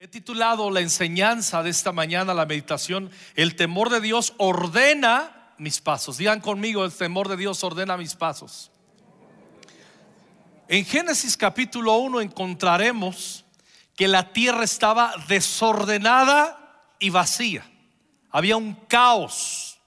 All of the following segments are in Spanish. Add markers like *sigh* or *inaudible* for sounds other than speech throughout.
He titulado la enseñanza de esta mañana, la meditación, el temor de Dios ordena mis pasos. Digan conmigo, el temor de Dios ordena mis pasos. En Génesis capítulo 1 encontraremos que la tierra estaba desordenada y vacía. Había un caos.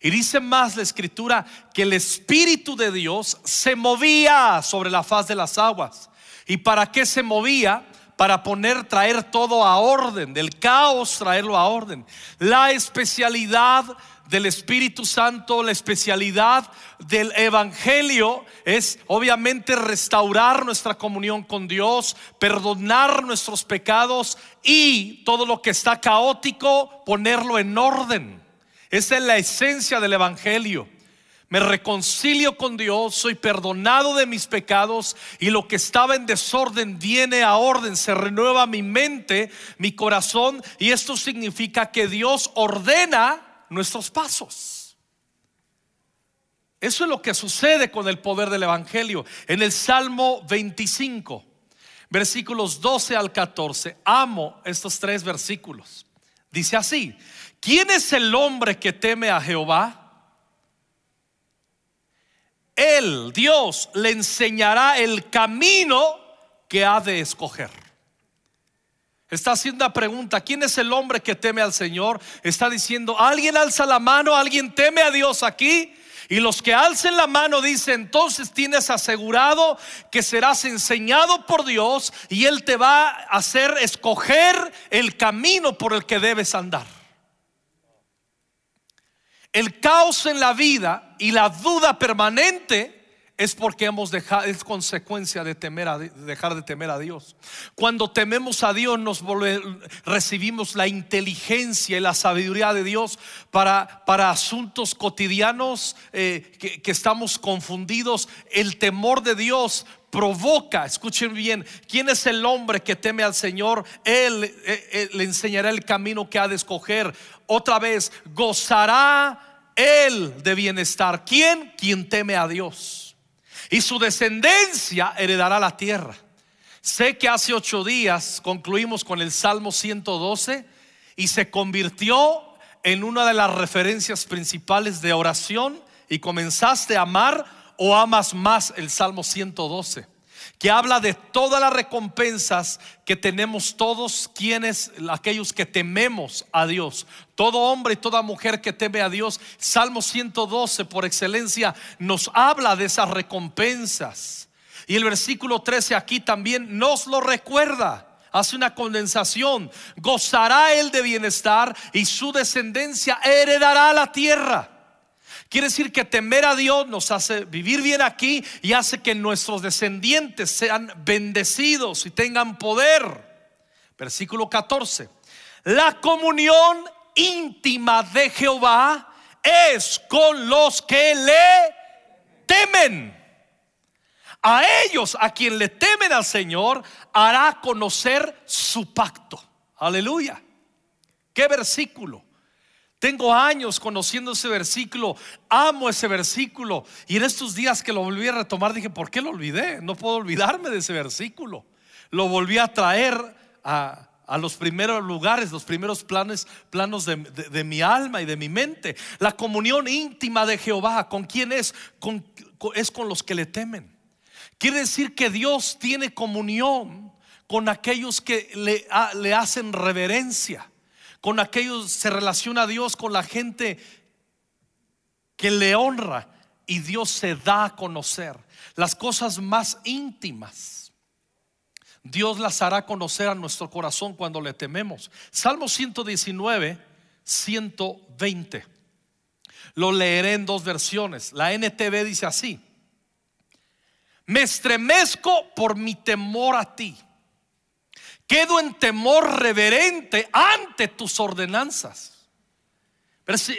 Y dice más la escritura que el Espíritu de Dios se movía sobre la faz de las aguas. ¿Y para qué se movía? Para poner, traer todo a orden, del caos traerlo a orden. La especialidad del Espíritu Santo, la especialidad del Evangelio es obviamente restaurar nuestra comunión con Dios, perdonar nuestros pecados y todo lo que está caótico, ponerlo en orden. Esa es la esencia del Evangelio me reconcilio con Dios, soy perdonado de mis pecados y lo que estaba en desorden viene a orden, se renueva mi mente, mi corazón y esto significa que Dios ordena nuestros pasos. Eso es lo que sucede con el poder del Evangelio. En el Salmo 25, versículos 12 al 14, amo estos tres versículos. Dice así, ¿quién es el hombre que teme a Jehová? Dios, le enseñará el camino que ha de escoger. Está haciendo una pregunta, ¿quién es el hombre que teme al Señor? Está diciendo, ¿alguien alza la mano? ¿Alguien teme a Dios aquí? Y los que alcen la mano dicen, entonces tienes asegurado que serás enseñado por Dios y Él te va a hacer escoger el camino por el que debes andar. El caos en la vida y la duda permanente es porque hemos dejado, es consecuencia de temer a, dejar de temer a Dios. Cuando tememos a Dios, nos recibimos la inteligencia y la sabiduría de Dios para, para asuntos cotidianos eh, que, estamos confundidos. El temor de Dios provoca, escuchen bien, ¿quién es el hombre que teme al Señor? Él, él, eh, eh, le enseñará el camino que ha de escoger. Otra vez, gozará él de bienestar. ¿Quién? Quien teme a Dios. Y su descendencia heredará la tierra. Sé que hace ocho días concluimos con el Salmo 112 y se convirtió en una de las referencias principales de oración y comenzaste a amar o amas más el Salmo 112 que habla de todas las recompensas que tenemos todos quienes, aquellos que tememos a Dios. Todo hombre y toda mujer que teme a Dios. Salmo 112 por excelencia nos habla de esas recompensas. Y el versículo 13 aquí también nos lo recuerda. Hace una condensación. Gozará él de bienestar y su descendencia heredará la tierra. Quiere decir que temer a Dios nos hace vivir bien aquí y hace que nuestros descendientes sean bendecidos y tengan poder. Versículo 14. La comunión íntima de Jehová es con los que le temen. A ellos, a quien le temen al Señor, hará conocer su pacto. Aleluya. ¿Qué versículo? Tengo años conociendo ese versículo, amo ese versículo. Y en estos días que lo volví a retomar dije, ¿por qué lo olvidé? No puedo olvidarme de ese versículo. Lo volví a traer a, los primeros lugares, los primeros planes, planos de, mi alma y de mi mente. La comunión íntima de Jehová, ¿con quién es? es con los que le temen. Quiere decir que Dios tiene comunión con aquellos que le, le hacen reverencia con aquellos, se relaciona Dios con la gente que le honra y Dios se da a conocer las cosas más íntimas. Dios las hará conocer a nuestro corazón cuando le tememos. Salmo 119, 120. Lo leeré en dos versiones. La NTV dice así. Me estremezco por mi temor a ti. Quedo en temor reverente ante tus ordenanzas.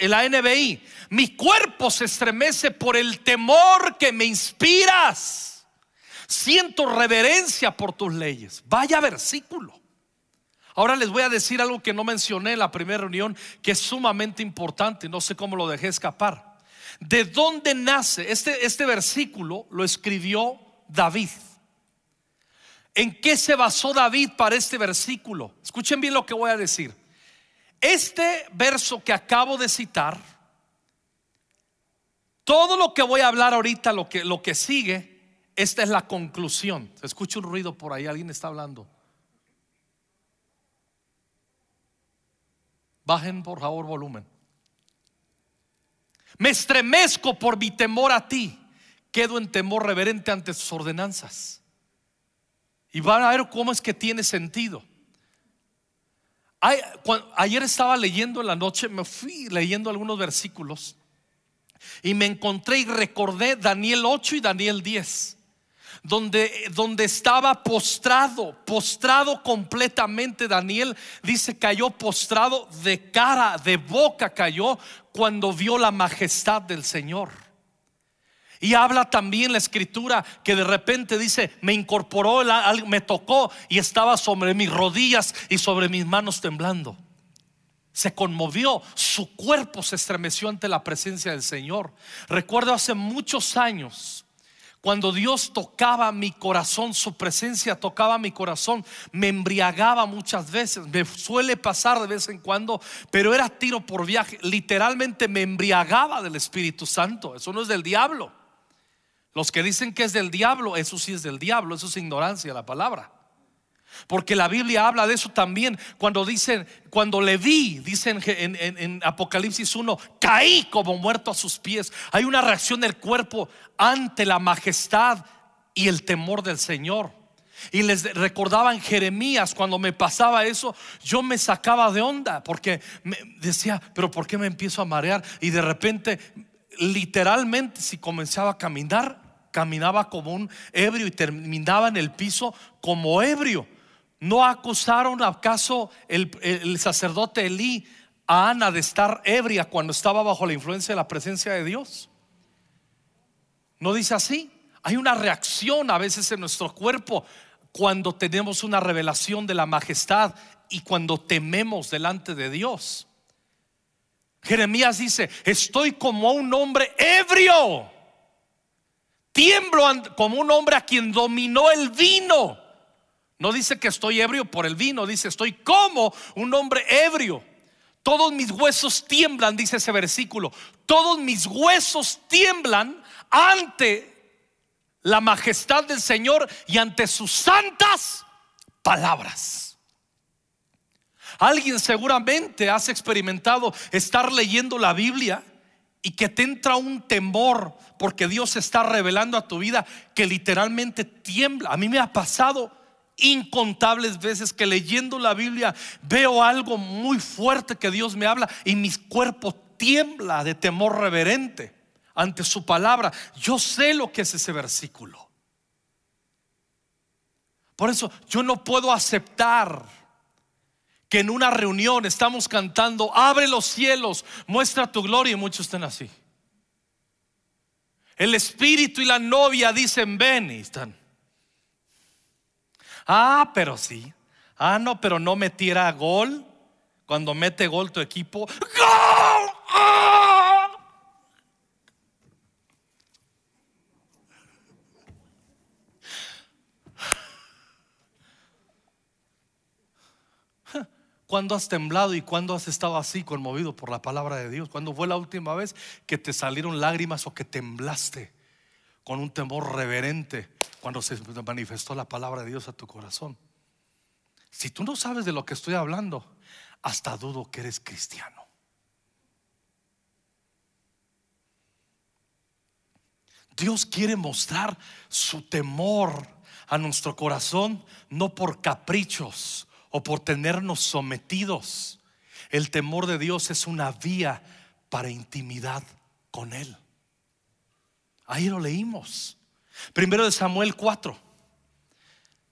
La NBI, mi cuerpo se estremece por el temor que me inspiras. Siento reverencia por tus leyes. Vaya versículo. Ahora les voy a decir algo que no mencioné en la primera reunión, que es sumamente importante, no sé cómo lo dejé escapar. ¿De dónde nace? Este, este versículo lo escribió David. ¿En qué se basó David para este versículo? Escuchen bien lo que voy a decir. Este verso que acabo de citar, todo lo que voy a hablar ahorita, lo que, lo que sigue, esta es la conclusión. Se escucha un ruido por ahí, alguien está hablando. Bajen por favor volumen. Me estremezco por mi temor a ti. Quedo en temor reverente ante sus ordenanzas. Y van a ver cómo es que tiene sentido. ayer estaba leyendo en la noche, me fui leyendo algunos versículos y me encontré y recordé Daniel 8 y Daniel 10 donde, donde estaba postrado, postrado completamente. Daniel dice, cayó postrado de cara, de boca cayó cuando vio la majestad del Señor. Y habla también la escritura que de repente dice, me incorporó, me tocó y estaba sobre mis rodillas y sobre mis manos temblando. Se conmovió, su cuerpo se estremeció ante la presencia del Señor. Recuerdo hace muchos años, cuando Dios tocaba mi corazón, su presencia tocaba mi corazón, me embriagaba muchas veces, me suele pasar de vez en cuando, pero era tiro por viaje, literalmente me embriagaba del Espíritu Santo, eso no es del diablo. Los que dicen que es del diablo, eso sí es del diablo, eso es ignorancia la palabra. Porque la Biblia habla de eso también. Cuando dicen, cuando le vi, dicen en, Apocalipsis 1, caí como muerto a sus pies. Hay una reacción del cuerpo ante la majestad y el temor del Señor. Y les recordaba en Jeremías, cuando me pasaba eso, yo me sacaba de onda, porque me decía, pero ¿por qué me empiezo a marear? Y de repente, literalmente, si comenzaba a caminar, caminaba como un ebrio y terminaba en el piso como ebrio. ¿No acusaron acaso el, sacerdote Elí a Ana de estar ebria cuando estaba bajo la influencia de la presencia de Dios? ¿No dice así? Hay una reacción a veces en nuestro cuerpo cuando tenemos una revelación de la majestad y cuando tememos delante de Dios. Jeremías dice, estoy como un hombre ebrio. Tiemblo como un hombre a quien dominó el vino. No dice que estoy ebrio por el vino, dice estoy como un hombre ebrio. Todos mis huesos tiemblan, dice ese versículo. Todos mis huesos tiemblan ante la majestad del Señor y ante sus santas palabras. Alguien seguramente has experimentado estar leyendo la Biblia y que te entra un temor porque Dios está revelando a tu vida que literalmente tiembla. A mí me ha pasado incontables veces que leyendo la Biblia veo algo muy fuerte que Dios me habla y mi cuerpo tiembla de temor reverente ante su palabra. Yo sé lo que es ese versículo. Por eso yo no puedo aceptar que en una reunión estamos cantando, abre los cielos, muestra tu gloria y muchos estén así. El espíritu y la novia dicen, ven y están. Ah, pero sí. Ah, no, pero no metiera gol. Cuando mete gol tu equipo, ¡Gol! ¡Ah! ¿Cuándo has temblado y cuándo has estado así conmovido por la palabra de Dios? ¿Cuándo fue la última vez que te salieron lágrimas o que temblaste con un temor reverente cuando se manifestó la palabra de Dios a tu corazón. Si tú no sabes de lo que estoy hablando, hasta dudo que eres cristiano. Dios quiere mostrar su temor a nuestro corazón, no por caprichos o por tenernos sometidos. El temor de Dios es una vía para intimidad con Él. Ahí lo leímos. Primero de Samuel 4,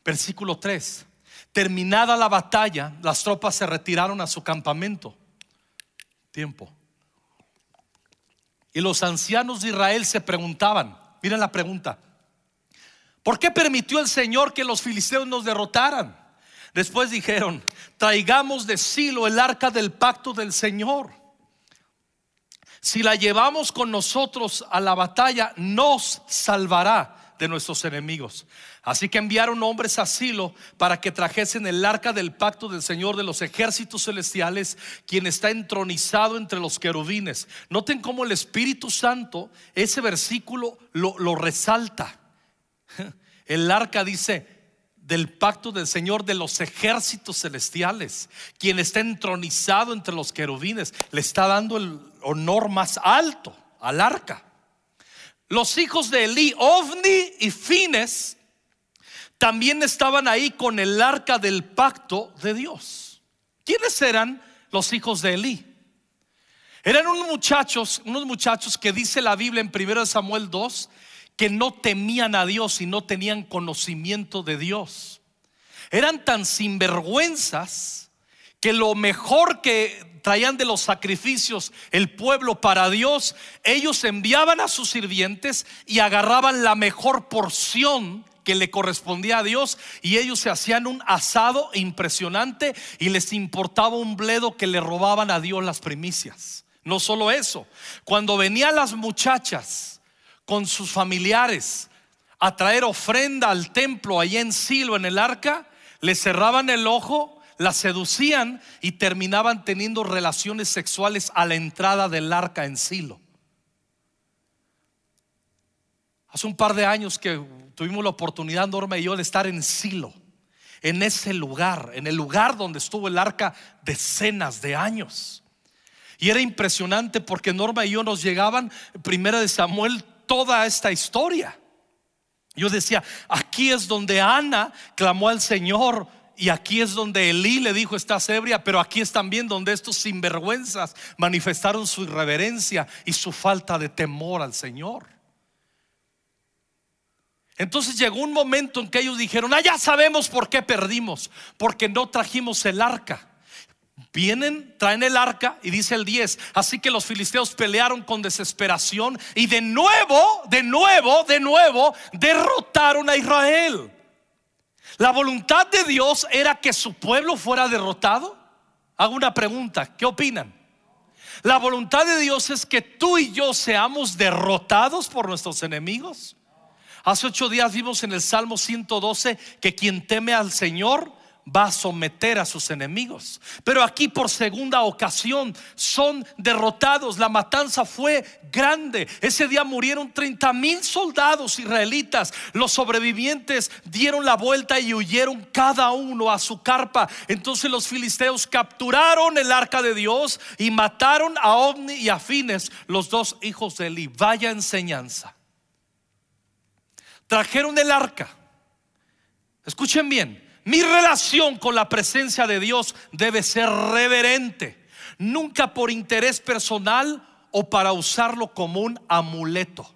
versículo 3. Terminada la batalla, las tropas se retiraron a su campamento. Tiempo. Y los ancianos de Israel se preguntaban, miren la pregunta, ¿por qué permitió el Señor que los filisteos nos derrotaran? Después dijeron, traigamos de Silo el arca del pacto del Señor. Si la llevamos con nosotros a la batalla, nos salvará de nuestros enemigos. Así que enviaron hombres a Silo para que trajesen el arca del pacto del Señor de los ejércitos celestiales, quien está entronizado entre los querubines. Noten cómo el Espíritu Santo, ese versículo lo, lo resalta. *laughs* El arca dice, del pacto del Señor de los ejércitos celestiales, quien está entronizado entre los querubines, le está dando el honor más alto al arca. Los hijos de Elí, Ovni y Fines, también estaban ahí con el arca del pacto de Dios. ¿Quiénes eran los hijos de Elí? Eran unos muchachos, unos muchachos que dice la Biblia en 1 Samuel 2 que no temían a Dios y no tenían conocimiento de Dios. Eran tan sinvergüenzas que lo mejor que traían de los sacrificios el pueblo para Dios, ellos enviaban a sus sirvientes y agarraban la mejor porción que le correspondía a Dios y ellos se hacían un asado impresionante y les importaba un bledo que le robaban a Dios las primicias. No solo eso, cuando venían las muchachas con sus familiares a traer ofrenda al templo allá en Silo, en el arca, le cerraban el ojo, la seducían y terminaban teniendo relaciones sexuales a la entrada del arca en Silo. Hace un par de años que tuvimos la oportunidad, Norma y yo, de estar en Silo, en ese lugar, en el lugar donde estuvo el arca decenas de años. Y era impresionante porque Norma y yo nos llegaban, primera de Samuel toda esta historia. Yo decía, aquí es donde Ana clamó al Señor y aquí es donde Elí le dijo estás ebria, pero aquí es también donde estos sinvergüenzas manifestaron su irreverencia y su falta de temor al Señor. Entonces llegó un momento en que ellos dijeron, ah, ya sabemos por qué perdimos, porque no trajimos el arca. Vienen, traen el arca y dice el 10, así que los filisteos pelearon con desesperación y de nuevo, de nuevo, de nuevo derrotaron a Israel. La voluntad de Dios era que su pueblo fuera derrotado. Hago una pregunta, ¿qué opinan? La voluntad de Dios es que tú y yo seamos derrotados por nuestros enemigos. Hace ocho días vimos en el Salmo 112 que quien teme al Señor va a someter a sus enemigos. Pero aquí por segunda ocasión son derrotados. La matanza fue grande. Ese día murieron 30 mil soldados israelitas. Los sobrevivientes dieron la vuelta y huyeron cada uno a su carpa. Entonces los filisteos capturaron el arca de Dios y mataron a Ovni y a Fines, los dos hijos de Eli. Vaya enseñanza. Trajeron el arca. Escuchen bien mi relación con la presencia de Dios debe ser reverente, nunca por interés personal o para usarlo como un amuleto.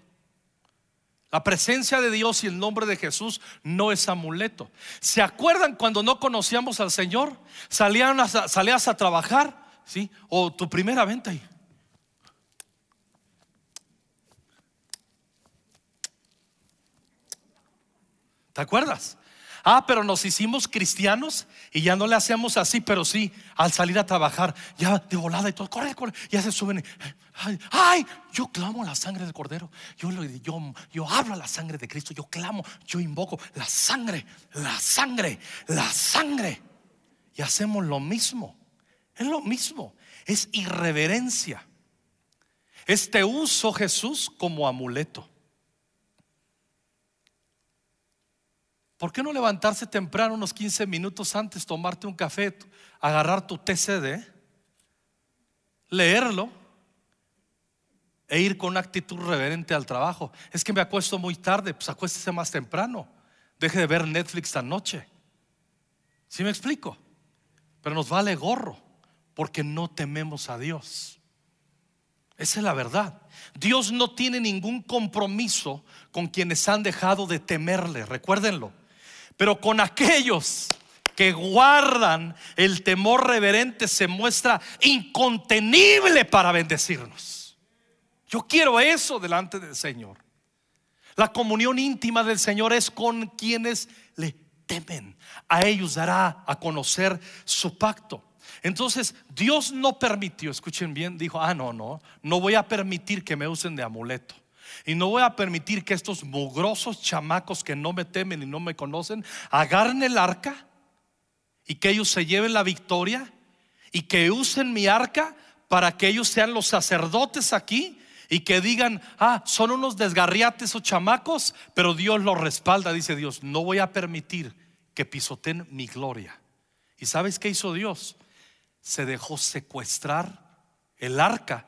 La presencia de Dios y el nombre de Jesús no es amuleto. ¿Se acuerdan cuando no conocíamos al Señor? Salían salías a trabajar, ¿sí? O tu primera venta. ¿Te acuerdas? Ah, pero nos hicimos cristianos y ya no le hacemos así, pero sí, al salir a trabajar, ya de volada y todo, corre, corre, ya se suben. Ay, yo clamo la sangre del cordero. Yo, yo, yo hablo la sangre de Cristo. Yo clamo, yo invoco la sangre, la sangre, la sangre. Y hacemos lo mismo. Es lo mismo. Es irreverencia. Este uso Jesús como amuleto. ¿Por qué no levantarse temprano unos 15 minutos antes, tomarte un café, agarrar tu TCD, leerlo e ir con una actitud reverente al trabajo? Es que me acuesto muy tarde, pues acuéstese más temprano. Deje de ver Netflix esta noche. ¿Sí me explico? Pero nos vale gorro porque no tememos a Dios. Esa es la verdad. Dios no tiene ningún compromiso con quienes han dejado de temerle. Recuérdenlo. Pero con aquellos que guardan el temor reverente se muestra incontenible para bendecirnos. Yo quiero eso delante del Señor. La comunión íntima del Señor es con quienes le temen. A ellos dará a conocer su pacto. Entonces Dios no permitió, escuchen bien, dijo, ah, no, no, no voy a permitir que me usen de amuleto. Y no voy a permitir que estos mugrosos chamacos que no me temen y no me conocen agarren el arca y que ellos se lleven la victoria y que usen mi arca para que ellos sean los sacerdotes aquí y que digan, ah, son unos desgarriates o chamacos, pero Dios los respalda, dice Dios, no voy a permitir que pisoteen mi gloria. ¿Y sabes qué hizo Dios? Se dejó secuestrar el arca,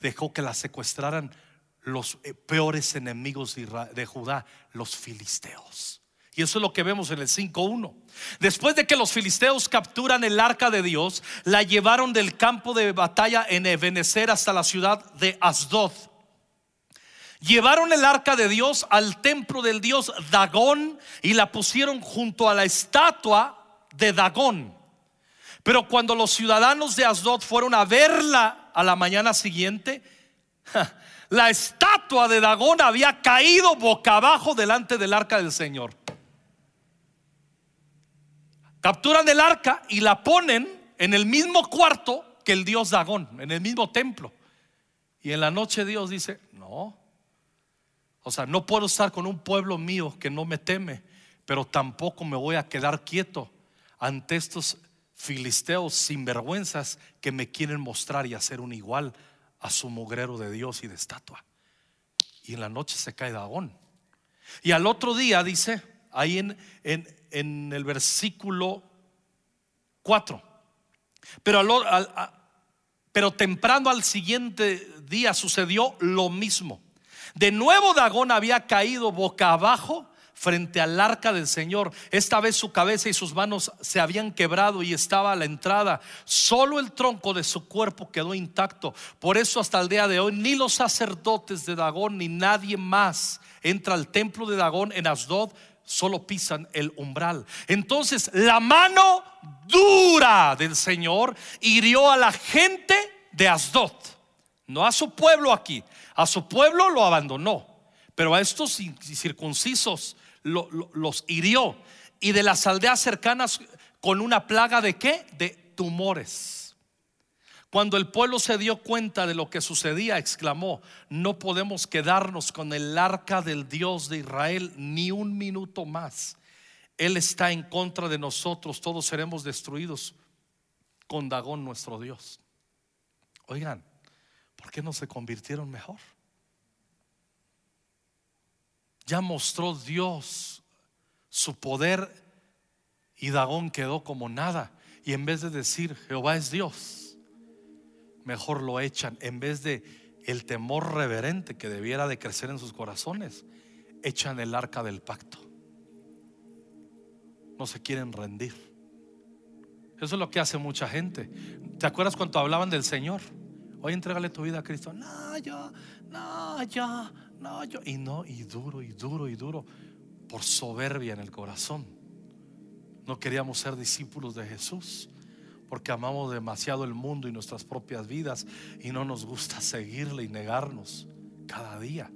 dejó que la secuestraran los eh, peores enemigos de Judá, los filisteos. Y eso es lo que vemos en el 5.1. Después de que los filisteos capturan el arca de Dios, la llevaron del campo de batalla en Ebenezer hasta la ciudad de Asdod. Llevaron el arca de Dios al templo del dios Dagón y la pusieron junto a la estatua de Dagón. Pero cuando los ciudadanos de Asdod fueron a verla a la mañana siguiente, la estatua de Dagón había caído boca abajo delante del arca del Señor. Capturan el arca y la ponen en el mismo cuarto que el dios Dagón, en el mismo templo. Y en la noche Dios dice, no, o sea, no puedo estar con un pueblo mío que no me teme, pero tampoco me voy a quedar quieto ante estos filisteos sinvergüenzas que me quieren mostrar y hacer un igual a su mugrero de Dios y de estatua. Y en la noche se cae Dagón. Y al otro día dice, ahí en, en, en el versículo 4. Pero, al, pero temprano al siguiente día sucedió lo mismo. De nuevo Dagón había caído boca abajo frente al arca del Señor. Esta vez su cabeza y sus manos se habían quebrado y estaba a la entrada. Solo el tronco de su cuerpo quedó intacto. Por eso hasta el día de hoy ni los sacerdotes de Dagón ni nadie más entra al templo de Dagón en Asdod solo pisan el umbral. Entonces la mano dura del Señor hirió a la gente de Asdod, no a su pueblo aquí, a su pueblo lo abandonó, pero a estos circuncisos los hirió y de las aldeas cercanas con una plaga de qué? De tumores. Cuando el pueblo se dio cuenta de lo que sucedía, exclamó, no podemos quedarnos con el arca del Dios de Israel ni un minuto más. Él está en contra de nosotros, todos seremos destruidos con Dagón nuestro Dios. Oigan, ¿por qué no se convirtieron mejor? Ya mostró Dios su poder y Dagón quedó como nada. Y en vez de decir, Jehová es Dios, mejor lo echan en vez de el temor reverente que debiera de crecer en sus corazones, echan el arca del pacto. No se quieren rendir. Eso es lo que hace mucha gente. ¿Te acuerdas cuando hablaban del Señor? Hoy entrégale tu vida a Cristo. No, yo, no, yo, no, yo. Y no, y duro, y duro, y duro. Por soberbia en el corazón. No queríamos ser discípulos de Jesús porque amamos demasiado el mundo y nuestras propias vidas y no nos gusta seguirle y negarnos cada día.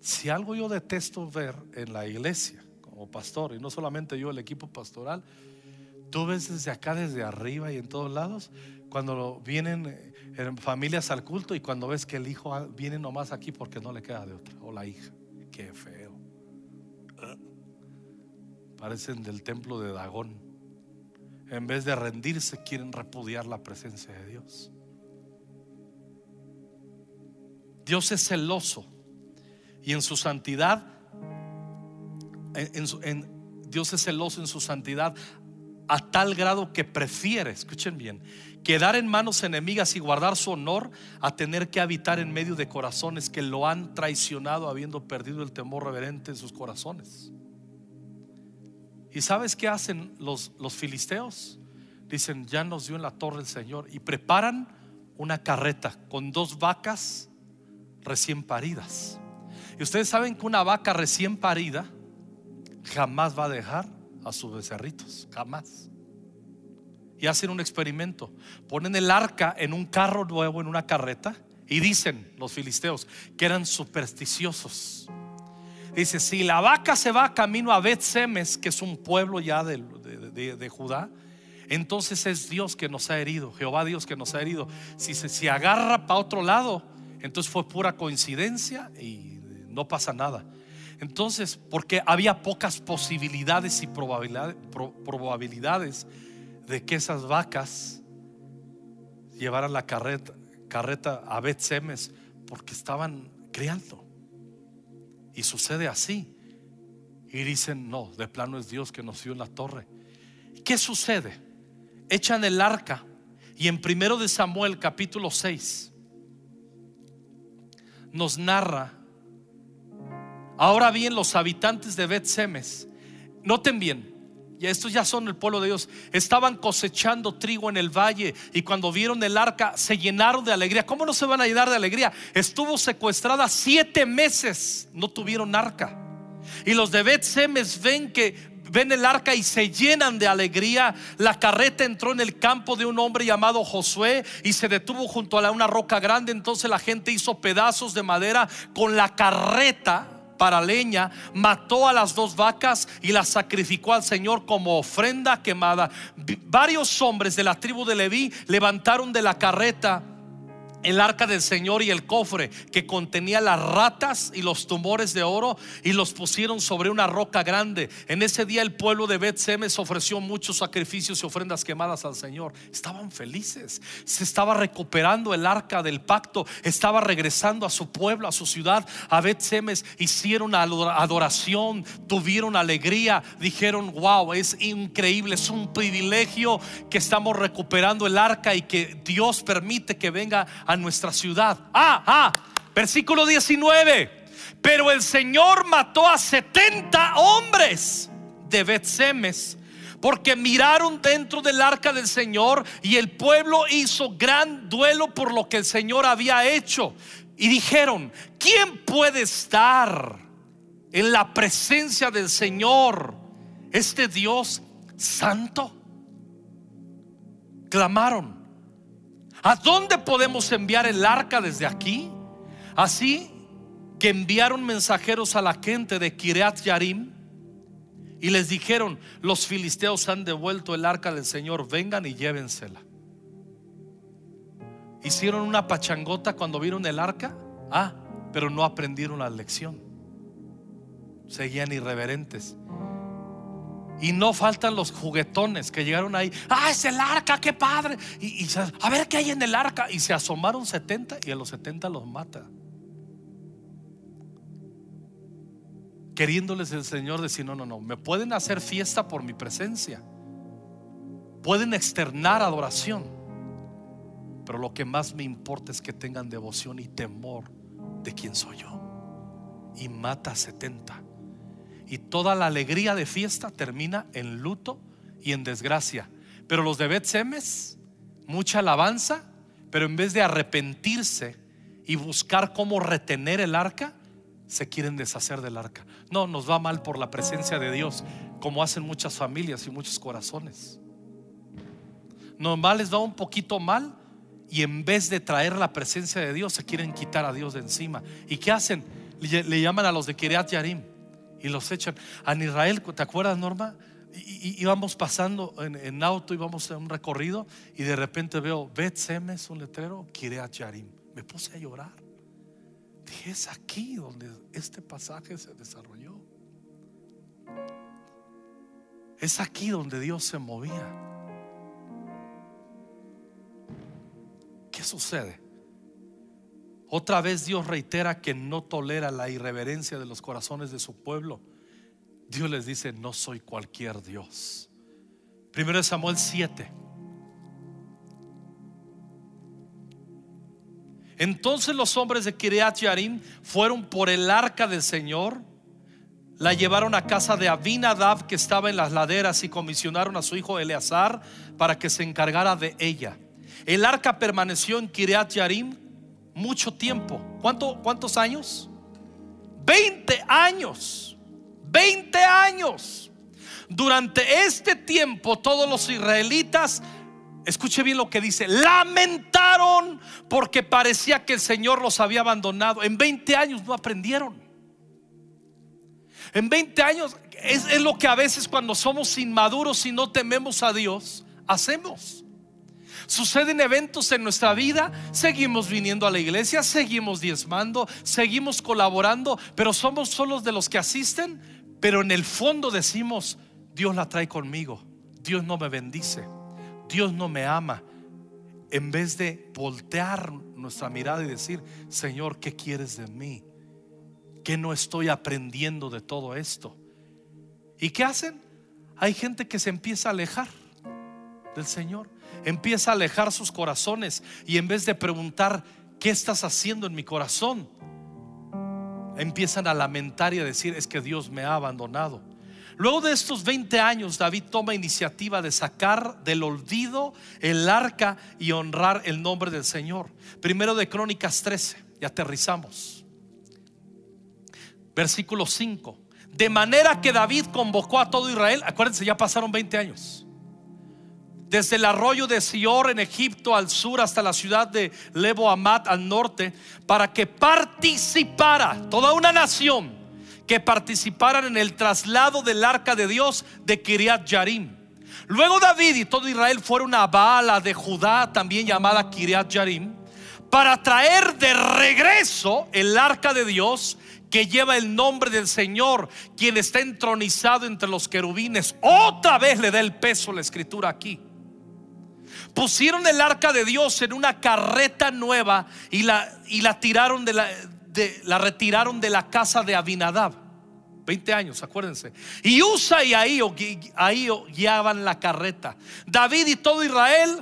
Si algo yo detesto ver en la iglesia como pastor, y no solamente yo, el equipo pastoral, tú ves desde acá, desde arriba y en todos lados, cuando vienen eh, familias al culto y cuando ves que el hijo viene nomás aquí porque no le queda de otra, o la hija, qué feo. Parecen del templo de Dagón. En vez de rendirse, quieren repudiar la presencia de Dios. Dios es celoso. Y en su santidad, en, Dios es celoso en su santidad a tal grado que prefiere, escuchen bien, quedar en manos enemigas y guardar su honor a tener que habitar en medio de corazones que lo han traicionado habiendo perdido el temor reverente en sus corazones. ¿Y sabes qué hacen los, los filisteos? Dicen, ya nos dio en la torre el Señor y preparan una carreta con dos vacas recién paridas. Y ustedes saben que una vaca recién parida jamás va a dejar a sus becerritos, jamás. Y hacen un experimento. Ponen el arca en un carro nuevo, en una carreta, y dicen los filisteos que eran supersticiosos. Dice, si la vaca se va camino a Bet Semes, que es un pueblo ya de, de, Judá, entonces es Dios que nos ha herido, Jehová Dios que nos ha herido. Si se si agarra para otro lado, Entonces fue pura coincidencia y no pasa nada. Entonces, porque había pocas posibilidades y probabilidades, de que esas vacas llevaran la carreta, carreta a Bet Semes porque estaban criando. Y sucede así. Y dicen, no, de plano es Dios que nos dio en la torre. ¿Qué sucede? Echan el arca y en primero de Samuel capítulo 6 nos narra Ahora bien, los habitantes de Bet Semes, noten bien, y estos ya son el pueblo de Dios, estaban cosechando trigo en el valle y cuando vieron el arca se llenaron de alegría. ¿Cómo no se van a llenar de alegría? Estuvo secuestrada siete meses, no tuvieron arca. Y los de Bet Semes ven que ven el arca y se llenan de alegría. La carreta entró en el campo de un hombre llamado Josué y se detuvo junto a una roca grande. Entonces la gente hizo pedazos de madera con la carreta para leña, mató a las dos vacas y las sacrificó al Señor como ofrenda quemada. Varios hombres de la tribu de Leví levantaron de la carreta el arca del Señor y el cofre que contenía las ratas y los tumores de oro y los pusieron sobre una roca grande. En ese día el pueblo de Bet Semes ofreció muchos sacrificios y ofrendas quemadas al Señor. Estaban felices. Se estaba recuperando el arca del pacto, estaba regresando a su pueblo, a su ciudad, a Bet Semes. Hicieron adoración, tuvieron alegría, dijeron, "Wow, es increíble, es un privilegio que estamos recuperando el arca y que Dios permite que venga a nuestra ciudad. Ah, ah, versículo 19. Pero el Señor mató a 70 hombres de Betsemes porque miraron dentro del arca del Señor y el pueblo hizo gran duelo por lo que el Señor había hecho. Y dijeron, ¿quién puede estar en la presencia del Señor, este Dios santo? Clamaron. ¿A dónde podemos enviar el arca desde aquí? Así que enviaron mensajeros a la gente de Kiriat Yarim y les dijeron: Los filisteos han devuelto el arca del Señor, vengan y llévensela. Hicieron una pachangota cuando vieron el arca, ah, pero no aprendieron la lección. Seguían irreverentes. Y no faltan los juguetones que llegaron ahí. Ah, es el arca, qué padre. Y, a ver qué hay en el arca. Y se asomaron 70 y a los 70 los mata. Queriéndoles el Señor decir, no, no, no, me pueden hacer fiesta por mi presencia. Pueden externar adoración. Pero lo que más me importa es que tengan devoción y temor de quién soy yo. Y mata a 70 y toda la alegría de fiesta termina en luto y en desgracia. Pero los de Bet Semes, mucha alabanza, pero en vez de arrepentirse y buscar cómo retener el arca, se quieren deshacer del arca. No, nos va mal por la presencia de Dios, como hacen muchas familias y muchos corazones. Normal les va un poquito mal y en vez de traer la presencia de Dios, se quieren quitar a Dios de encima. ¿Y qué hacen? Le, llaman a los de Kiriat Yarim y los echan. En Israel, ¿te acuerdas, Norma? Y, íbamos pasando en, auto, íbamos en un recorrido y de repente veo Bet Semes, un letrero, Kireat Yarim. Me puse a llorar. Dije, es aquí donde este pasaje se desarrolló. Es aquí donde Dios se movía. ¿Qué sucede? Otra vez Dios reitera que no tolera la irreverencia de los corazones de su pueblo. Dios les dice, no soy cualquier Dios. Primero es Samuel 7. Entonces los hombres de Kiriat Yarim fueron por el arca del Señor, la llevaron a casa de Abinadab que estaba en las laderas y comisionaron a su hijo Eleazar para que se encargara de ella. El arca permaneció en Kiriat Yarim mucho tiempo. ¿Cuánto, ¿Cuántos años? 20 años. 20 años. Durante este tiempo todos los israelitas, escuche bien lo que dice, lamentaron porque parecía que el Señor los había abandonado. En 20 años no aprendieron. En 20 años es lo que a veces cuando somos inmaduros y no tememos a Dios, hacemos. Suceden eventos en nuestra vida, seguimos viniendo a la iglesia, seguimos diezmando, seguimos colaborando, pero somos solos de los que asisten, pero en el fondo decimos, Dios la trae conmigo, Dios no me bendice, Dios no me ama. En vez de voltear nuestra mirada y decir, Señor, ¿qué quieres de mí? ¿Qué no estoy aprendiendo de todo esto? ¿Y qué hacen? Hay gente que se empieza a alejar del Señor empieza a alejar sus corazones y en vez de preguntar, ¿qué estás haciendo en mi corazón? Empiezan a lamentar y a decir, es que Dios me ha abandonado. Luego de estos 20 años, David toma iniciativa de sacar del olvido el arca y honrar el nombre del Señor. Primero de Crónicas 13, y aterrizamos. Versículo 5. De manera que David convocó a todo Israel, acuérdense, ya pasaron 20 años desde el arroyo de Sior en Egipto al sur hasta la ciudad de Lebo Amat al norte, para que participara toda una nación que participaran en el traslado del arca de Dios de Kiriat Yarim. Luego David y todo Israel fueron a Baala de Judá, también llamada Kiriat Yarim, para traer de regreso el arca de Dios que lleva el nombre del Señor, quien está entronizado entre los querubines. Otra vez le da el peso la escritura aquí pusieron el arca de Dios en una carreta nueva y la, y la tiraron de la, la retiraron de la casa de Abinadab. 20 años, acuérdense. Y Usa y ahí, ahí guiaban la carreta. David y todo Israel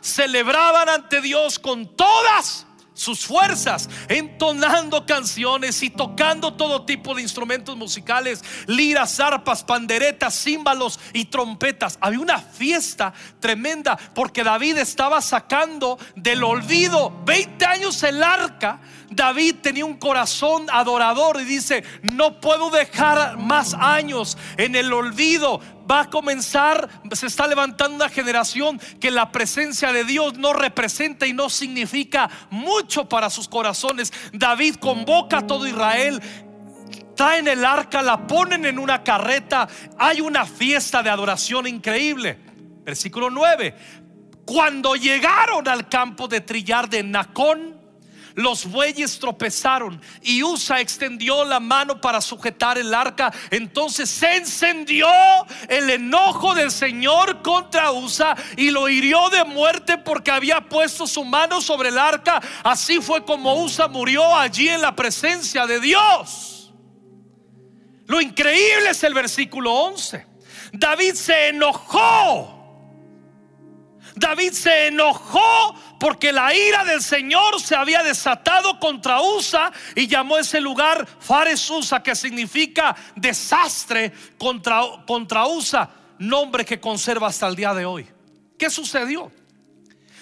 celebraban ante Dios con todas sus fuerzas, entonando canciones y tocando todo tipo de instrumentos musicales, liras, arpas, panderetas, címbalos y trompetas. Había una fiesta tremenda porque David estaba sacando del olvido 20 años el arca. David tenía un corazón adorador y dice, no puedo dejar más años en el olvido va a comenzar, se está levantando una generación que la presencia de Dios no representa y no significa mucho para sus corazones. David convoca a todo Israel, traen el arca, la ponen en una carreta, hay una fiesta de adoración increíble. Versículo 9. Cuando llegaron al campo de trillar de Nacón, los bueyes tropezaron y Usa extendió la mano para sujetar el arca. Entonces se encendió el enojo del Señor contra Usa y lo hirió de muerte porque había puesto su mano sobre el arca. Así fue como Usa murió allí en la presencia de Dios. Lo increíble es el versículo 11. David se enojó. David se enojó porque la ira del Señor se había desatado contra Usa y llamó ese lugar Fares Usa, que significa desastre contra, contra Usa, nombre que conserva hasta el día de hoy. ¿Qué sucedió?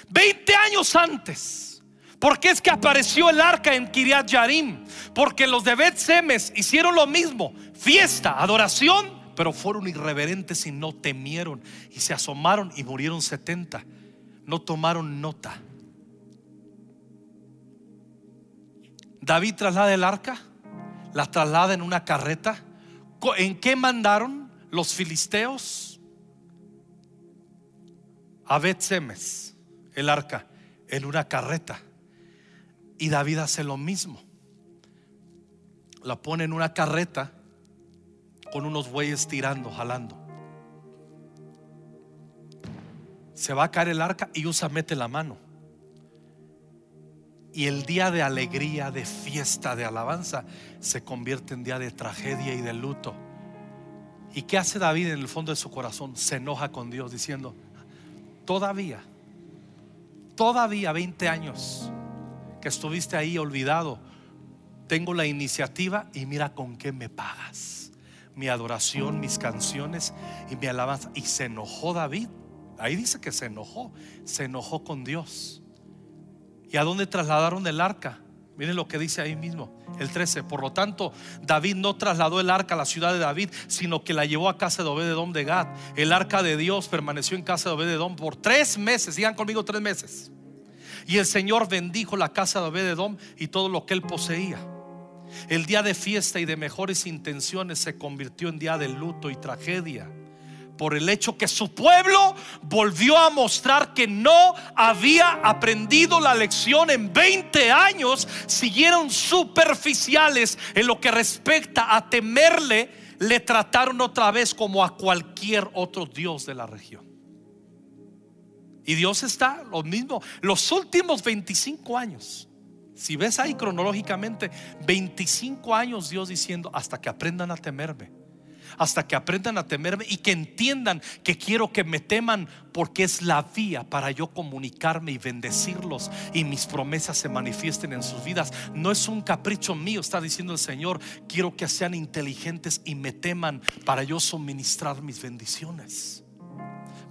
Veinte años antes. Porque es que apareció el arca en Kiriat Yarim? Porque los de Bet Semes hicieron lo mismo, fiesta, adoración, pero fueron irreverentes y no temieron y se asomaron y murieron 70. No tomaron nota. David traslada el arca, la traslada en una carreta. ¿En qué mandaron los filisteos? A Bet-Semes, el arca, en una carreta. Y David hace lo mismo. La pone en una carreta con unos bueyes tirando, jalando. Se va a caer el arca y Usa mete la mano y el día de alegría, de fiesta, de alabanza, se convierte en día de tragedia y de luto. ¿Y qué hace David en el fondo de su corazón? Se enoja con Dios diciendo, todavía, todavía 20 años que estuviste ahí olvidado, tengo la iniciativa y mira con qué me pagas. Mi adoración, mis canciones y mi alabanza. Y se enojó David. Ahí dice que se enojó. Se enojó con Dios. ¿Y a dónde trasladaron el arca? Miren lo que dice ahí mismo, el 13. Por lo tanto, David no trasladó el arca a la ciudad de David, sino que la llevó a casa de Obededón de Gad. El arca de Dios permaneció en casa de Obededón por tres meses. Sigan conmigo tres meses. Y el Señor bendijo la casa de Obededón y todo lo que él poseía. El día de fiesta y de mejores intenciones se convirtió en día de luto y tragedia por el hecho que su pueblo volvió a mostrar que no había aprendido la lección en 20 años, siguieron superficiales en lo que respecta a temerle, le trataron otra vez como a cualquier otro Dios de la región. Y Dios está lo mismo, los últimos 25 años. Si ves ahí cronológicamente, 25 años Dios diciendo, hasta que aprendan a temerme hasta que aprendan a temerme y que entiendan que quiero que me teman porque es la vía para yo comunicarme y bendecirlos y mis promesas se manifiesten en sus vidas. No es un capricho mío, está diciendo el Señor, quiero que sean inteligentes y me teman para yo suministrar mis bendiciones.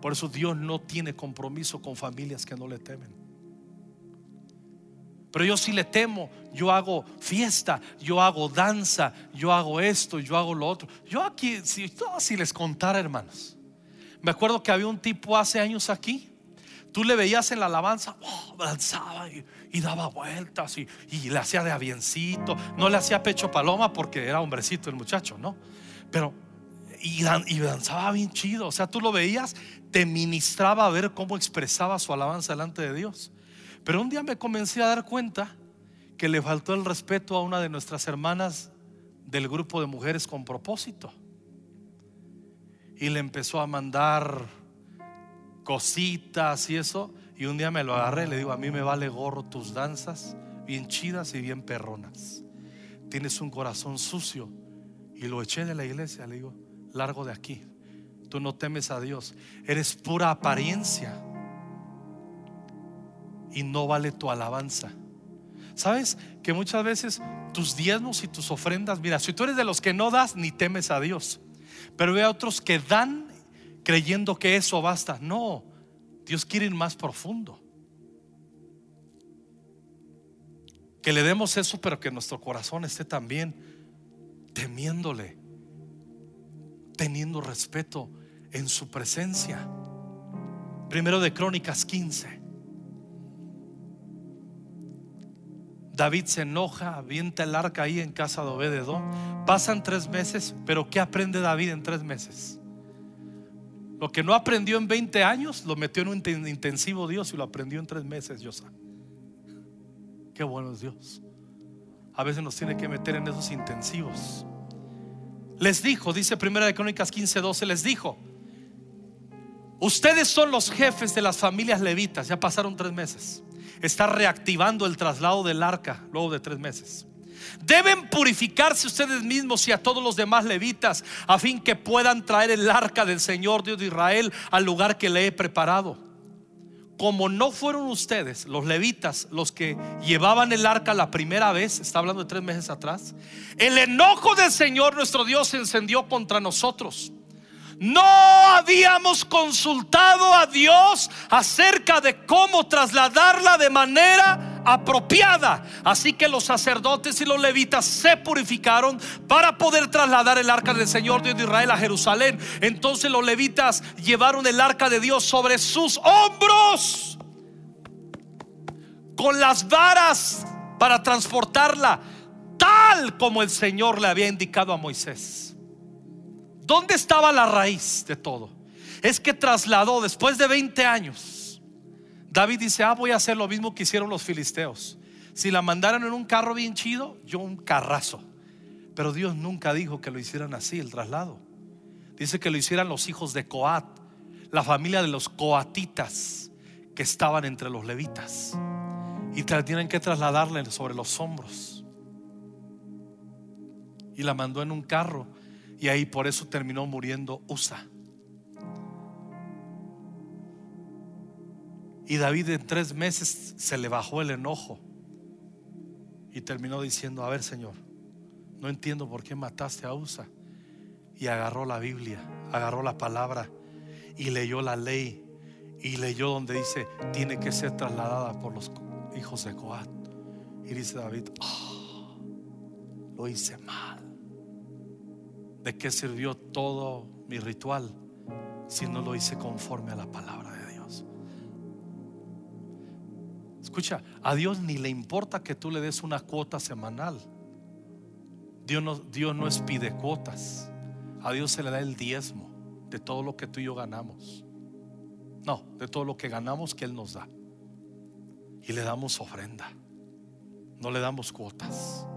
Por eso Dios no tiene compromiso con familias que no le temen. Pero yo sí le temo, yo hago fiesta, yo hago danza, yo hago esto, yo hago lo otro. Yo aquí, si, si les contara, hermanos, me acuerdo que había un tipo hace años aquí. Tú le veías en la alabanza, oh, danzaba y, daba vueltas y, le hacía de aviencito. No le hacía pecho paloma porque era hombrecito el muchacho, ¿no? Pero, y, y danzaba bien chido. O sea, tú lo veías, te ministraba a ver cómo expresaba su alabanza delante de Dios. Pero un día me comencé a dar cuenta que le faltó el respeto a una de nuestras hermanas del grupo de mujeres con propósito. Y le empezó a mandar cositas y eso. Y un día me lo agarré y le digo, a mí me vale gorro tus danzas, bien chidas y bien perronas. Tienes un corazón sucio. Y lo eché de la iglesia, le digo, largo de aquí. Tú no temes a Dios. Eres pura apariencia y no vale tu alabanza. ¿Sabes? Que muchas veces tus diezmos y tus ofrendas, mira, si tú eres de los que no das, ni temes a Dios. Pero ve a otros que dan creyendo que eso basta. No, Dios quiere ir más profundo. Que le demos eso, pero que nuestro corazón esté también temiéndole, teniendo respeto en su presencia. Primero de Crónicas 15. David se enoja, avienta el arca ahí en casa de Obededón. Pasan tres meses, pero ¿qué aprende David en tres meses? Lo que no aprendió en 20 años, lo metió en un intensivo Dios y lo aprendió en tres meses, Yosa. Qué bueno es Dios. A veces nos tiene que meter en esos intensivos. Les dijo, dice Primera de Crónicas 15, 12, les dijo, ustedes son los jefes de las familias levitas, ya pasaron tres meses está reactivando el traslado del arca luego de tres meses. Deben purificarse ustedes mismos y a todos los demás levitas a fin que puedan traer el arca del Señor Dios de Israel al lugar que le he preparado. Como no fueron ustedes, los levitas, los que llevaban el arca la primera vez, está hablando de tres meses atrás, el enojo del Señor nuestro Dios se encendió contra nosotros no habíamos consultado a Dios acerca de cómo trasladarla de manera apropiada. Así que los sacerdotes y los levitas se purificaron para poder trasladar el arca del Señor Dios de Israel a Jerusalén. Entonces los levitas llevaron el arca de Dios sobre sus hombros con las varas para transportarla tal como el Señor le había indicado a Moisés. ¿Dónde estaba la raíz de todo? Es que trasladó después de 20 años. David dice, ah, voy a hacer lo mismo que hicieron los filisteos. Si la mandaron en un carro bien chido, yo un carrazo. Pero Dios nunca dijo que lo hicieran así, el traslado. Dice que lo hicieran los hijos de Coat, la familia de los coatitas que estaban entre los levitas. Y tienen que trasladarle sobre los hombros. Y la mandó en un carro y ahí por eso terminó muriendo Usa. Y David en tres meses se le bajó el enojo y terminó diciendo, a ver Señor, no entiendo por qué mataste a Usa. Y agarró la Biblia, agarró la palabra y leyó la ley y leyó donde dice, tiene que ser trasladada por los hijos de Coat. Y dice David, oh, lo hice mal. ¿De qué sirvió todo mi ritual si no lo hice conforme a la palabra de Dios? Escucha, a Dios ni le importa que tú le des una cuota semanal. Dios no, Dios no es pide cuotas. A Dios se le da el diezmo de todo lo que tú y yo ganamos. No, de todo lo que ganamos que Él nos da. Y le damos ofrenda. No le damos cuotas.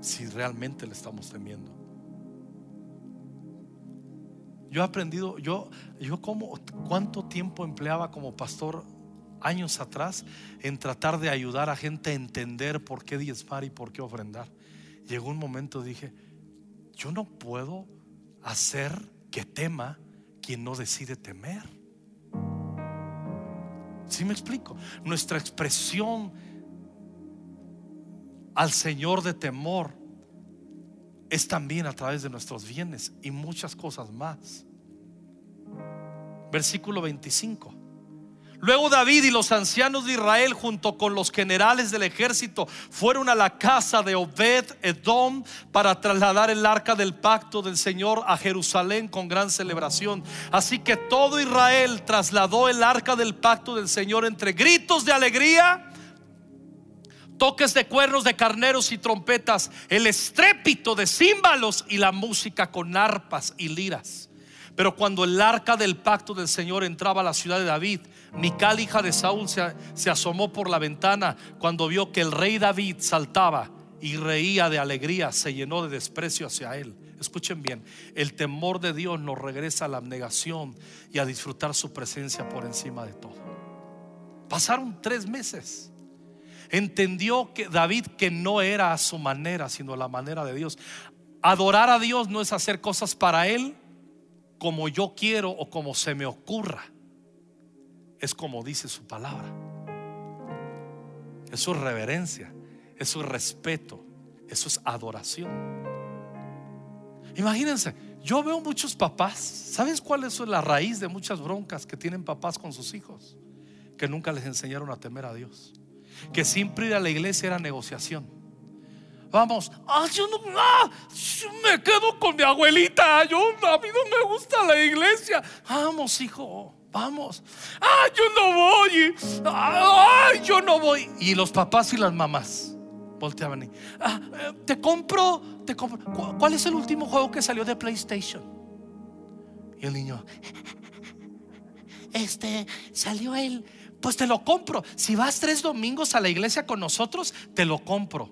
Si realmente le estamos temiendo. Yo he aprendido, yo, yo como, cuánto tiempo empleaba como pastor años atrás en tratar de ayudar a gente a entender por qué diezmar y por qué ofrendar. Llegó un momento, dije, yo no puedo hacer que tema quien no decide temer. Si me explico? Nuestra expresión al Señor de temor es también a través de nuestros bienes y muchas cosas más. Versículo 25. Luego David y los ancianos de Israel junto con los generales del ejército fueron a la casa de Obed Edom para trasladar el arca del pacto del Señor a Jerusalén con gran celebración. Así que todo Israel trasladó el arca del pacto del Señor entre gritos de alegría, toques de cuernos de carneros y trompetas, el estrépito de címbalos y la música con arpas y liras. Pero cuando el arca del pacto del Señor entraba a la ciudad de David, Mical, hija de Saúl, se, se asomó por la ventana cuando vio que el rey David saltaba y reía de alegría, se llenó de desprecio hacia él. Escuchen bien, el temor de Dios nos regresa a la abnegación y a disfrutar su presencia por encima de todo. Pasaron tres meses. Entendió que David que no era a su manera, sino la manera de Dios. Adorar a Dios no es hacer cosas para Él como yo quiero o como se me ocurra es como dice su palabra. Eso es reverencia, eso es respeto, eso es adoración. Imagínense, yo veo muchos papás, ¿sabes cuál es la raíz de muchas broncas que tienen papás con sus hijos? Que nunca les enseñaron a temer a Dios. Que siempre ir a la iglesia era negociación. Vamos, ah, yo no, ah, me quedo con mi abuelita. Yo, a mí no me gusta la iglesia. Vamos, hijo. Vamos. Ah, yo no voy. Ay, yo no voy. Y los papás y las mamás volteaban y, ah, eh, te compro, te compro. ¿Cuál es el último juego que salió de PlayStation? Y el niño, este, salió él. Pues te lo compro. Si vas tres domingos a la iglesia con nosotros, te lo compro.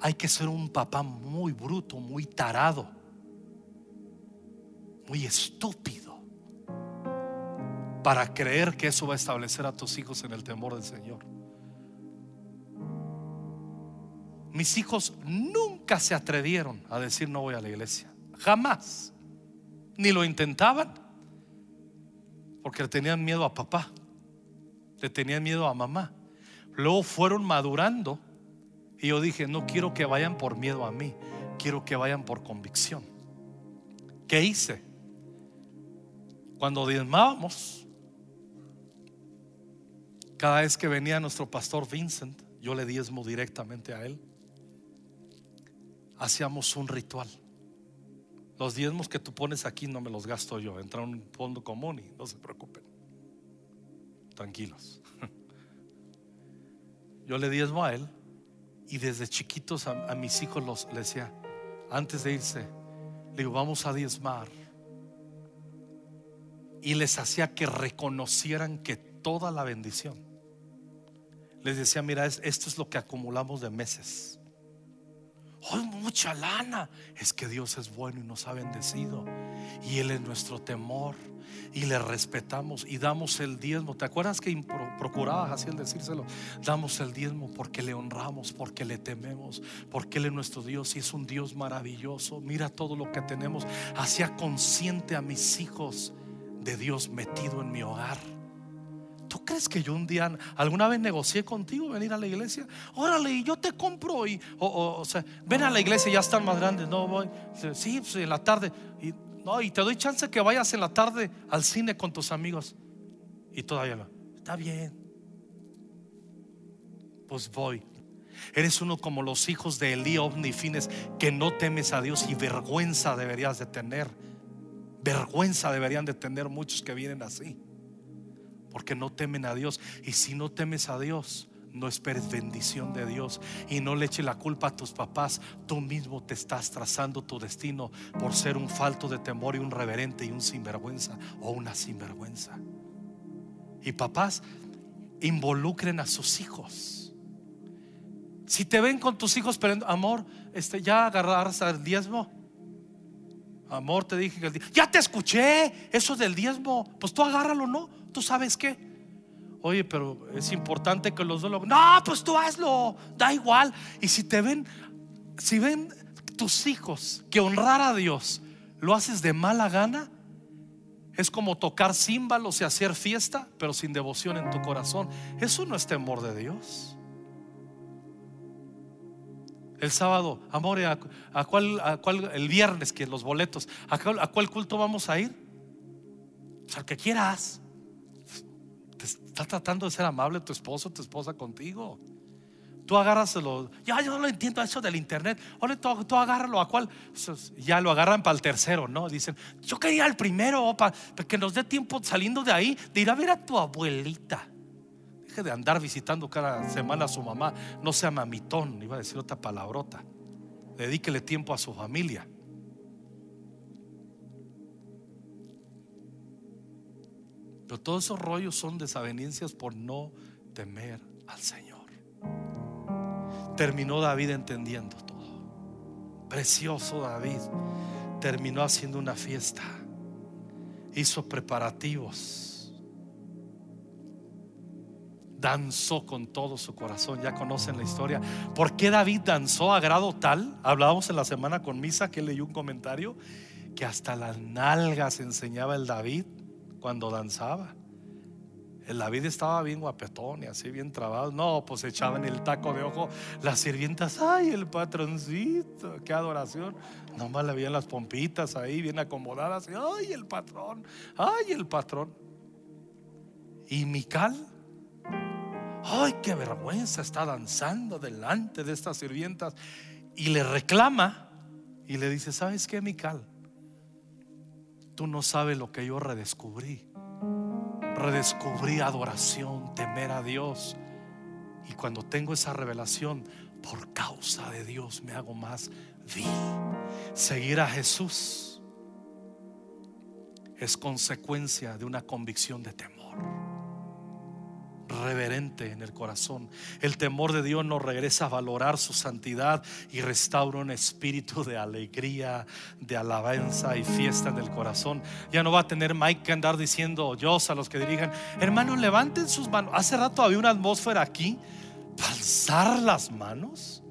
Hay que ser un papá muy bruto, muy tarado, muy estúpido para creer que eso va a establecer a tus hijos en el temor del Señor. Mis hijos nunca se atrevieron a decir no voy a la iglesia. Jamás. Ni lo intentaban. Porque le tenían miedo a papá. Le tenían miedo a mamá. Luego fueron madurando. Y yo dije, no quiero que vayan por miedo a mí. Quiero que vayan por convicción. ¿Qué hice? Cuando diezmábamos, cada vez que venía nuestro pastor Vincent, yo le diezmo directamente a él. Hacíamos un ritual. Los diezmos que tú pones aquí no me los gasto yo, entra un fondo común y no se preocupen. Tranquilos. *laughs* Yo le diezmo a él y desde chiquitos a, mis hijos los le decía, antes de irse, le digo, vamos a diezmar. Y les hacía que reconocieran que toda la bendición les decía, mira, esto es lo que acumulamos de meses. Oh, mucha lana. Es que Dios es bueno y nos ha bendecido. Y Él es nuestro temor. Y le respetamos y damos el diezmo. ¿Te acuerdas que procurabas así el decírselo? Damos el diezmo porque le honramos, porque le tememos, porque Él es nuestro Dios y es un Dios maravilloso. Mira todo lo que tenemos. Hacía consciente a mis hijos de Dios metido en mi hogar. ¿Tú crees que yo un día, alguna vez negocié contigo venir a la iglesia? Órale, y yo te compro. Y, o, sea, ven a la iglesia, ya están más grandes. No voy. Sí, pues, en la tarde. Y, no, y te doy chance que vayas en la tarde al cine con tus amigos. Y todavía no. Está bien. Pues voy. Eres uno como los hijos de Elí, Fines que no temes a Dios y vergüenza deberías de tener. Vergüenza deberían de tener muchos que vienen así porque no temen a Dios. Y si no temes a Dios, No esperes bendición de Dios y no le eche la culpa a tus papás. Tú mismo te estás trazando tu destino por ser un falto de temor y un reverente y un sinvergüenza o una sinvergüenza. Y papás, involucren a sus hijos. Si te ven con tus hijos, pero amor, este, ya agarrarse el diezmo. Amor, te dije que el diezmo. Ya te escuché, eso del diezmo. Pues tú agárralo, ¿no? ¿Tú sabes qué? Oye, pero es importante que los dos lo... No, pues tú hazlo, da igual. Y si te ven, si ven tus hijos que honrar a Dios lo haces de mala gana, es como tocar címbalos y hacer fiesta, pero sin devoción en tu corazón. Eso no es temor de Dios. El sábado, amor, ¿a, cuál, a cuál, el viernes, que los boletos, ¿a cuál, ¿a cuál culto vamos a ir? O al que quieras está tratando de ser amable tu esposo, tu esposa contigo. Tú agárraselo. Ya yo no lo entiendo eso del internet. Oye, tú, tú agárralo a cuál. Ya lo agarran para el tercero, ¿no? Dicen, yo quería el primero para, que nos dé tiempo saliendo de ahí de ir a ver a tu abuelita. Deje de andar visitando cada semana a su mamá. No sea mamitón, iba a decir otra palabrota. Dedíquele tiempo a su familia. Pero todos esos rollos son desavenencias por no temer al Señor. Terminó David entendiendo todo. Precioso David. Terminó haciendo una fiesta. Hizo preparativos. Danzó con todo su corazón. Ya conocen la historia. ¿Por qué David danzó a grado tal? Hablábamos en la semana con Misa que leyó un comentario que hasta las nalgas enseñaba el David cuando danzaba. El David estaba bien guapetón y así bien trabado. No, pues echaban el taco de ojo las sirvientas. Ay, el patroncito, qué adoración. Nomás le veían las pompitas ahí bien acomodadas. Ay, el patrón, ay, el patrón. Y Mical, ay, qué vergüenza está danzando delante de estas sirvientas. Y le reclama y le dice: ¿Sabes qué, Mical? Tú no sabes lo que yo redescubrí. Redescubrí adoración, temer a Dios. Y cuando tengo esa revelación, por causa de Dios me hago más vil. Seguir a Jesús es consecuencia de una convicción de temor reverente en el corazón. El temor de Dios nos regresa a valorar su santidad y restaura un espíritu de alegría, de alabanza y fiesta en el corazón. Ya no va a tener Mike que andar diciendo Dios a los que dirijan, hermanos, levanten sus manos. Hace rato había una atmósfera aquí, alzar las manos.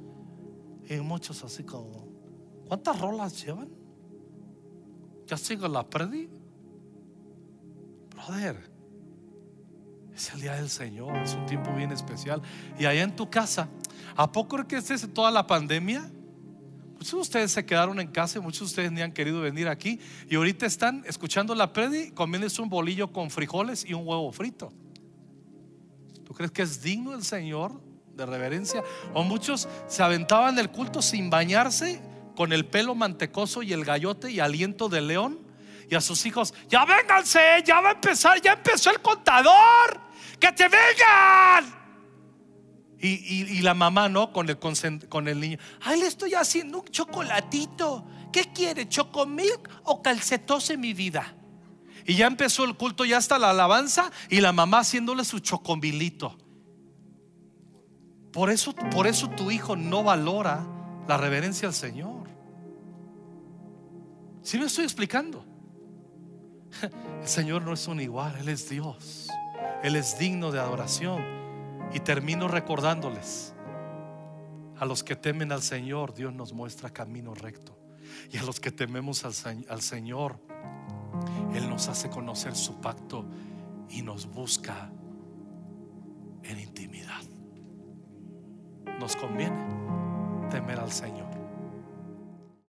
Y muchos así como, ¿cuántas rolas llevan? ¿Ya sigo la perdí? Brother, es el día del Señor, es un tiempo bien especial. Y allá en tu casa, ¿a poco que es toda la pandemia? Muchos de ustedes se quedaron en casa muchos de ustedes ni han querido venir aquí. Y ahorita están escuchando la predi, comiéndose un bolillo con frijoles y un huevo frito. ¿Tú crees que es digno el Señor de reverencia? O muchos se aventaban del culto sin bañarse, con el pelo mantecoso y el gallote y aliento de león y a sus hijos, ya vénganse, ya va a empezar, ya empezó el contador, que te vengan. Y, la mamá, ¿no? Con el, niño, ay, le estoy haciendo un chocolatito. ¿Qué quiere? ¿Chocomilk o calcetose mi vida? Y ya empezó el culto, ya está la alabanza y la mamá haciéndole su chocomilito. Por eso, por eso tu hijo no valora la reverencia al Señor. Si me estoy explicando? *laughs* El Señor no es un igual, Él es Dios. Él es digno de adoración. Y termino recordándoles, a los que temen al Señor, Dios nos muestra camino recto. Y a los que tememos al, al Señor, Él nos hace conocer su pacto y nos busca en intimidad. Nos conviene temer al Señor.